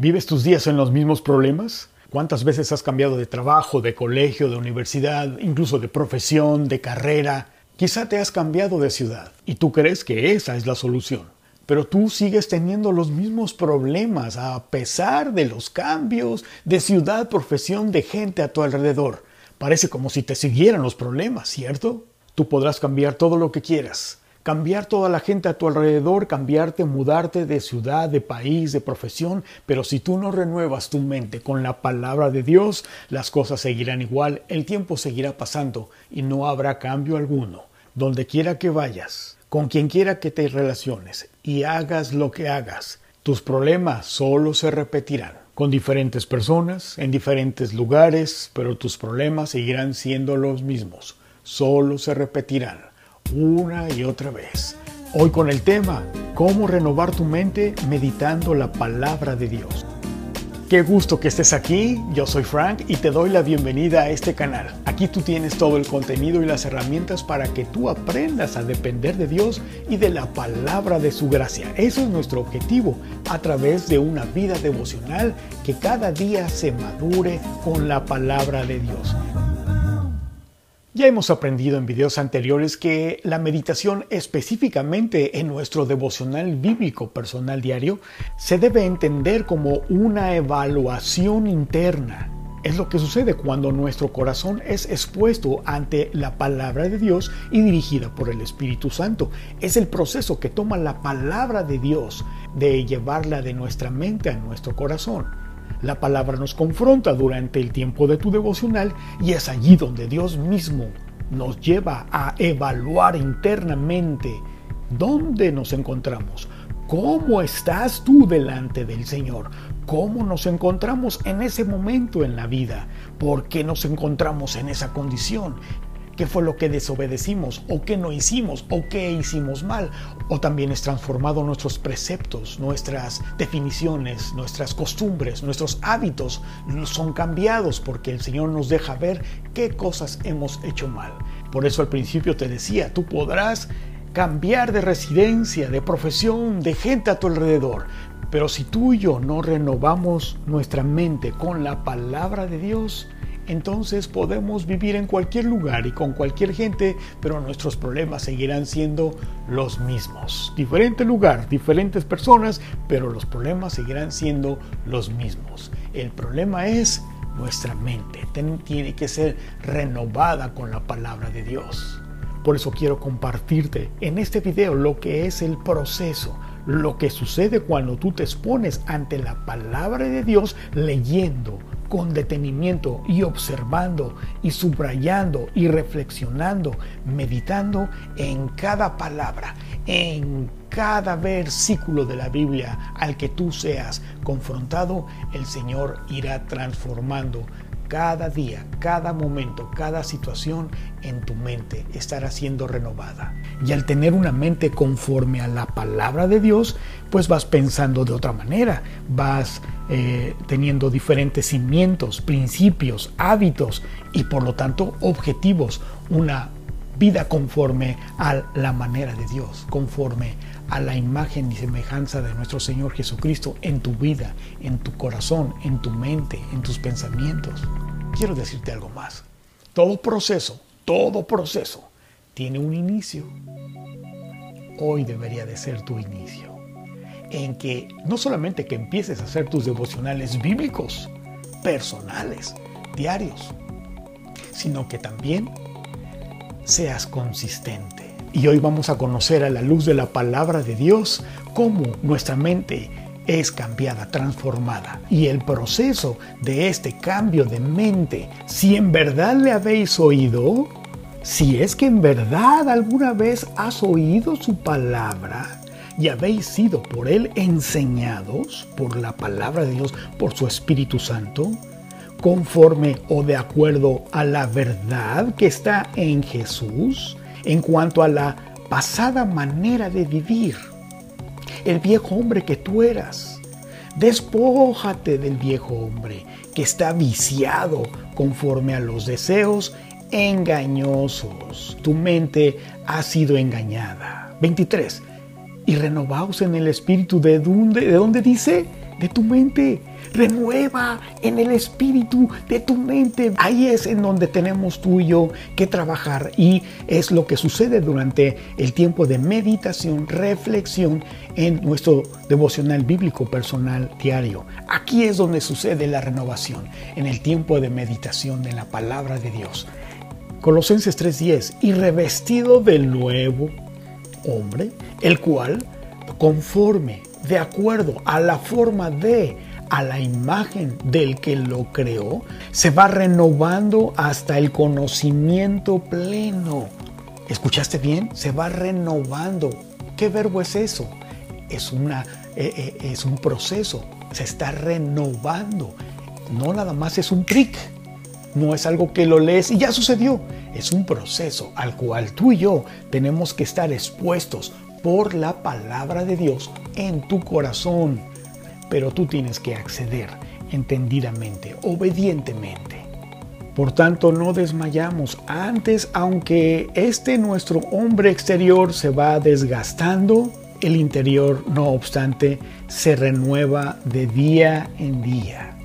¿Vives tus días en los mismos problemas? ¿Cuántas veces has cambiado de trabajo, de colegio, de universidad, incluso de profesión, de carrera? Quizá te has cambiado de ciudad y tú crees que esa es la solución. Pero tú sigues teniendo los mismos problemas a pesar de los cambios de ciudad, profesión, de gente a tu alrededor. Parece como si te siguieran los problemas, ¿cierto? Tú podrás cambiar todo lo que quieras, cambiar toda la gente a tu alrededor, cambiarte, mudarte de ciudad, de país, de profesión, pero si tú no renuevas tu mente con la palabra de Dios, las cosas seguirán igual, el tiempo seguirá pasando y no habrá cambio alguno. Donde quiera que vayas, con quien quiera que te relaciones y hagas lo que hagas, tus problemas solo se repetirán con diferentes personas, en diferentes lugares, pero tus problemas seguirán siendo los mismos solo se repetirán una y otra vez. Hoy con el tema, cómo renovar tu mente meditando la palabra de Dios. Qué gusto que estés aquí, yo soy Frank y te doy la bienvenida a este canal. Aquí tú tienes todo el contenido y las herramientas para que tú aprendas a depender de Dios y de la palabra de su gracia. Eso es nuestro objetivo a través de una vida devocional que cada día se madure con la palabra de Dios. Ya hemos aprendido en videos anteriores que la meditación específicamente en nuestro devocional bíblico personal diario se debe entender como una evaluación interna. Es lo que sucede cuando nuestro corazón es expuesto ante la palabra de Dios y dirigida por el Espíritu Santo. Es el proceso que toma la palabra de Dios de llevarla de nuestra mente a nuestro corazón. La palabra nos confronta durante el tiempo de tu devocional y es allí donde Dios mismo nos lleva a evaluar internamente dónde nos encontramos, cómo estás tú delante del Señor, cómo nos encontramos en ese momento en la vida, por qué nos encontramos en esa condición, qué fue lo que desobedecimos o qué no hicimos o qué hicimos mal. O también es transformado nuestros preceptos, nuestras definiciones, nuestras costumbres, nuestros hábitos son cambiados porque el Señor nos deja ver qué cosas hemos hecho mal. Por eso al principio te decía, tú podrás cambiar de residencia, de profesión, de gente a tu alrededor. Pero si tú y yo no renovamos nuestra mente con la palabra de Dios, entonces podemos vivir en cualquier lugar y con cualquier gente, pero nuestros problemas seguirán siendo los mismos. Diferente lugar, diferentes personas, pero los problemas seguirán siendo los mismos. El problema es nuestra mente, tiene que ser renovada con la palabra de Dios. Por eso quiero compartirte en este video lo que es el proceso, lo que sucede cuando tú te expones ante la palabra de Dios leyendo, con detenimiento y observando y subrayando y reflexionando, meditando en cada palabra, en cada versículo de la Biblia al que tú seas confrontado, el Señor irá transformando cada día, cada momento, cada situación en tu mente estará siendo renovada. Y al tener una mente conforme a la palabra de Dios, pues vas pensando de otra manera, vas eh, teniendo diferentes cimientos, principios, hábitos y por lo tanto objetivos, una vida conforme a la manera de Dios, conforme a la imagen y semejanza de nuestro Señor Jesucristo en tu vida, en tu corazón, en tu mente, en tus pensamientos. Quiero decirte algo más. Todo proceso, todo proceso tiene un inicio. Hoy debería de ser tu inicio. En que no solamente que empieces a hacer tus devocionales bíblicos, personales, diarios, sino que también seas consistente y hoy vamos a conocer a la luz de la palabra de Dios cómo nuestra mente es cambiada, transformada. Y el proceso de este cambio de mente, si en verdad le habéis oído, si es que en verdad alguna vez has oído su palabra y habéis sido por él enseñados por la palabra de Dios, por su Espíritu Santo, conforme o de acuerdo a la verdad que está en Jesús, en cuanto a la pasada manera de vivir. El viejo hombre que tú eras. Despójate del viejo hombre que está viciado conforme a los deseos engañosos. Tu mente ha sido engañada. 23. Y renovaos en el espíritu de donde, de donde dice de tu mente. Renueva en el espíritu de tu mente. Ahí es en donde tenemos tú y yo que trabajar y es lo que sucede durante el tiempo de meditación, reflexión en nuestro devocional bíblico personal diario. Aquí es donde sucede la renovación, en el tiempo de meditación en la palabra de Dios. Colosenses 3:10, y revestido del nuevo hombre, el cual, conforme, de acuerdo a la forma de, a la imagen del que lo creó, se va renovando hasta el conocimiento pleno. ¿Escuchaste bien? Se va renovando. ¿Qué verbo es eso? Es, una, eh, eh, es un proceso. Se está renovando. No nada más es un trick no es algo que lo lees y ya sucedió. Es un proceso al cual tú y yo tenemos que estar expuestos por la palabra de Dios en tu corazón. Pero tú tienes que acceder entendidamente, obedientemente. Por tanto, no desmayamos. Antes, aunque este nuestro hombre exterior se va desgastando, el interior, no obstante, se renueva de día en día.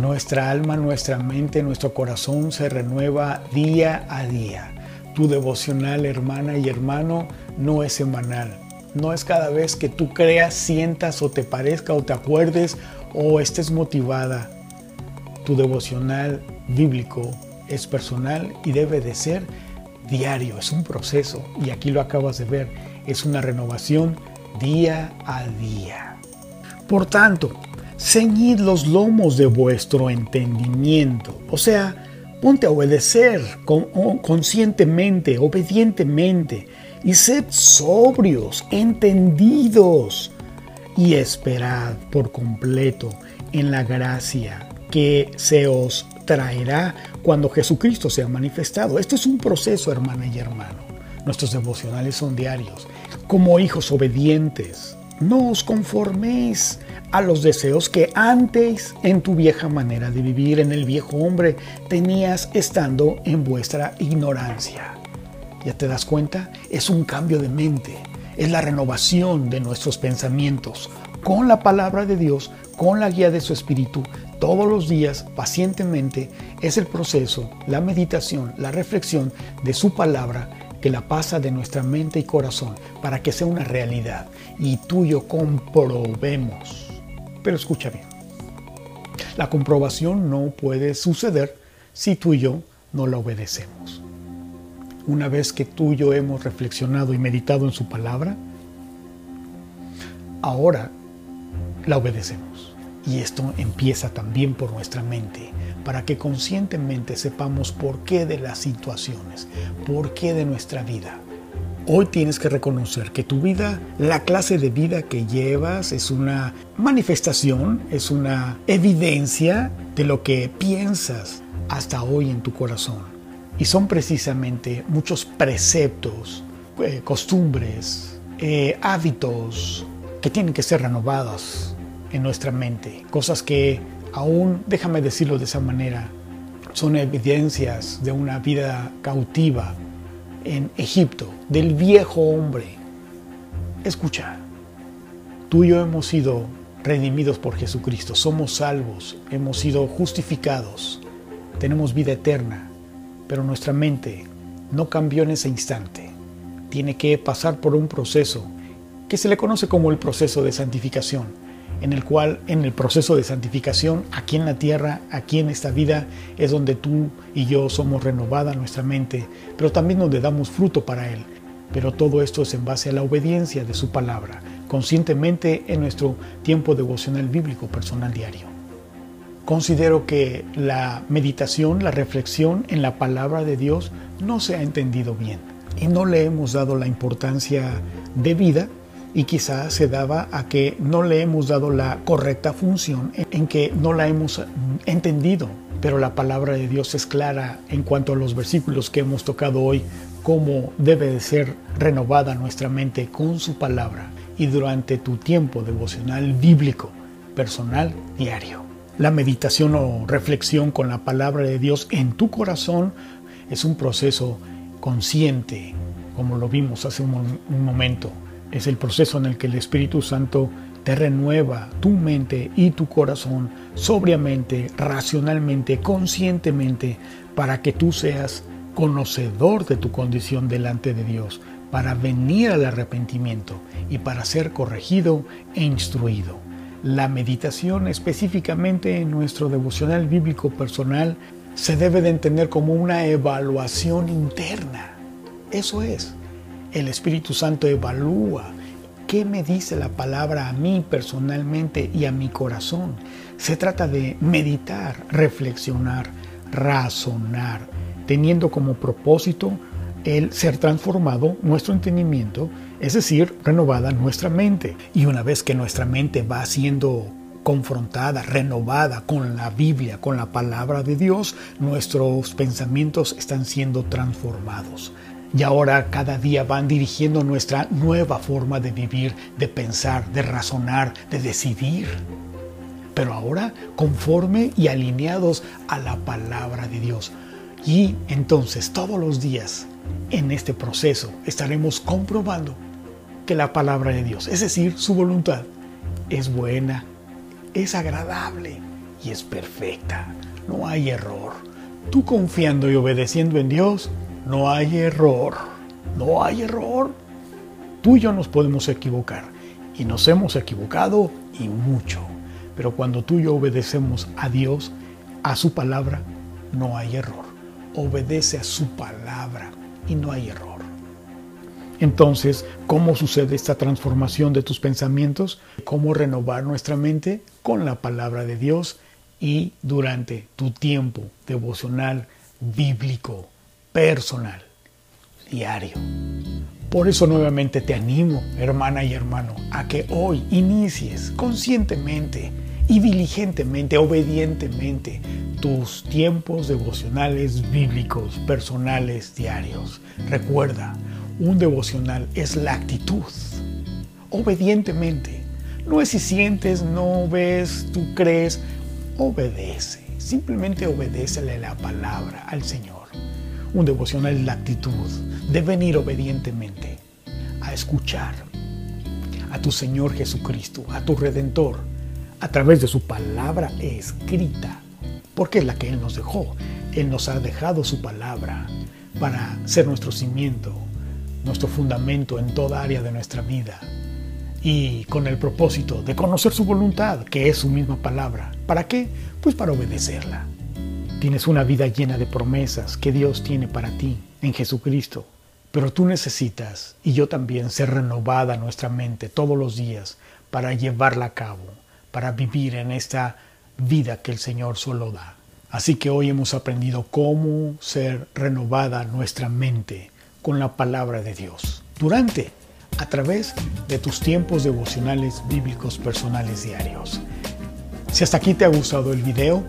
Nuestra alma, nuestra mente, nuestro corazón se renueva día a día. Tu devocional, hermana y hermano, no es semanal. No es cada vez que tú creas, sientas o te parezca o te acuerdes o estés motivada. Tu devocional bíblico es personal y debe de ser diario, es un proceso y aquí lo acabas de ver, es una renovación día a día. Por tanto, ceñid los lomos de vuestro entendimiento. O sea, ponte a obedecer conscientemente, obedientemente, y sed sobrios, entendidos, y esperad por completo en la gracia que se os traerá cuando Jesucristo sea manifestado. Esto es un proceso, hermana y hermano. Nuestros devocionales son diarios. Como hijos obedientes, no os conforméis a los deseos que antes en tu vieja manera de vivir, en el viejo hombre, tenías estando en vuestra ignorancia. ¿Ya te das cuenta? Es un cambio de mente, es la renovación de nuestros pensamientos con la palabra de Dios, con la guía de su espíritu, todos los días, pacientemente, es el proceso, la meditación, la reflexión de su palabra que la pasa de nuestra mente y corazón para que sea una realidad y tú y yo comprobemos pero escucha bien. La comprobación no puede suceder si tú y yo no la obedecemos. Una vez que tú y yo hemos reflexionado y meditado en su palabra, ahora la obedecemos. Y esto empieza también por nuestra mente, para que conscientemente sepamos por qué de las situaciones, por qué de nuestra vida, Hoy tienes que reconocer que tu vida, la clase de vida que llevas es una manifestación, es una evidencia de lo que piensas hasta hoy en tu corazón. Y son precisamente muchos preceptos, eh, costumbres, eh, hábitos que tienen que ser renovados en nuestra mente. Cosas que aún, déjame decirlo de esa manera, son evidencias de una vida cautiva en Egipto, del viejo hombre. Escucha, tú y yo hemos sido redimidos por Jesucristo, somos salvos, hemos sido justificados, tenemos vida eterna, pero nuestra mente no cambió en ese instante. Tiene que pasar por un proceso que se le conoce como el proceso de santificación en el cual en el proceso de santificación, aquí en la tierra, aquí en esta vida, es donde tú y yo somos renovada nuestra mente, pero también donde damos fruto para Él. Pero todo esto es en base a la obediencia de su palabra, conscientemente en nuestro tiempo devocional bíblico personal diario. Considero que la meditación, la reflexión en la palabra de Dios no se ha entendido bien y no le hemos dado la importancia debida y quizás se daba a que no le hemos dado la correcta función, en que no la hemos entendido. Pero la palabra de Dios es clara en cuanto a los versículos que hemos tocado hoy, cómo debe de ser renovada nuestra mente con su palabra y durante tu tiempo devocional bíblico, personal, diario. La meditación o reflexión con la palabra de Dios en tu corazón es un proceso consciente, como lo vimos hace un, momento, es el proceso en el que el Espíritu Santo te renueva tu mente y tu corazón sobriamente, racionalmente, conscientemente, para que tú seas conocedor de tu condición delante de Dios, para venir al arrepentimiento y para ser corregido e instruido. La meditación específicamente en nuestro devocional bíblico personal se debe de entender como una evaluación interna. Eso es, el Espíritu Santo evalúa qué me dice la palabra a mí personalmente y a mi corazón. Se trata de meditar, reflexionar, razonar, teniendo como propósito el ser transformado nuestro entendimiento, es decir, renovada nuestra mente. Y una vez que nuestra mente va siendo confrontada, renovada con la Biblia, con la palabra de Dios, nuestros pensamientos están siendo transformados. Y ahora cada día van dirigiendo nuestra nueva forma de vivir, de pensar, de razonar, de decidir. Pero ahora conforme y alineados a la palabra de Dios. Y entonces todos los días en este proceso estaremos comprobando que la palabra de Dios, es decir, su voluntad, es buena, es agradable y es perfecta. No hay error. Tú confiando y obedeciendo en Dios, no hay error. No hay error. Tú y yo nos podemos equivocar y nos hemos equivocado y mucho. Pero cuando tú y yo obedecemos a Dios, a su palabra, no hay error. Obedece a su palabra y no hay error. Entonces, ¿cómo sucede esta transformación de tus pensamientos? ¿Cómo renovar nuestra mente? Con la palabra de Dios y durante tu tiempo devocional, bíblico, personal, diario. Por eso nuevamente te animo, hermana y hermano, a que hoy inicies conscientemente y diligentemente, obedientemente, tus tiempos devocionales bíblicos, personales, diarios. Recuerda, un devocional es la actitud. Obedientemente. No es si sientes, no ves, tú crees. Obedece. Simplemente obedécele la palabra al Señor. Un devocional es la actitud de venir obedientemente a escuchar a tu Señor Jesucristo, a tu Redentor, a través de su palabra escrita, porque es la que Él nos dejó. Él nos ha dejado su palabra para ser nuestro cimiento, nuestro fundamento en toda área de nuestra vida y con el propósito de conocer su voluntad, que es su misma palabra. ¿Para qué? Pues para obedecerla. Tienes una vida llena de promesas que Dios tiene para ti en Jesucristo, pero tú necesitas, y yo también, ser renovada nuestra mente todos los días para llevarla a cabo, para vivir en esta vida que el Señor solo da. Así que hoy hemos aprendido cómo ser renovada nuestra mente con la palabra de Dios. Durante, a través de tus tiempos devocionales bíblicos personales diarios. Si hasta aquí te ha gustado el video,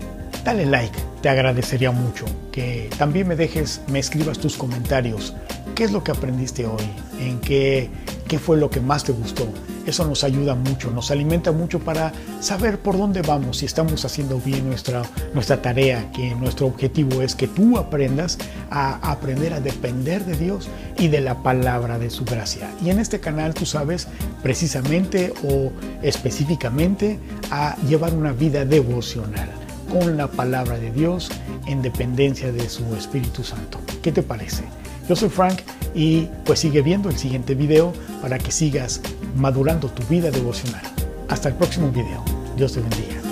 dale like, te agradecería mucho. Que también me dejes, me escribas tus comentarios. ¿Qué es lo que aprendiste hoy? ¿En qué, qué fue lo que más te gustó? Eso nos ayuda mucho, nos alimenta mucho para saber por dónde vamos, si estamos haciendo bien nuestra, nuestra tarea, que nuestro objetivo es que tú aprendas a aprender a depender de Dios y de la palabra de su gracia. Y en este canal tú sabes precisamente o específicamente a llevar una vida devocional con la palabra de Dios en dependencia de su Espíritu Santo. ¿Qué te parece? Yo soy Frank y pues sigue viendo el siguiente video para que sigas madurando tu vida devocional. Hasta el próximo video. Dios te bendiga.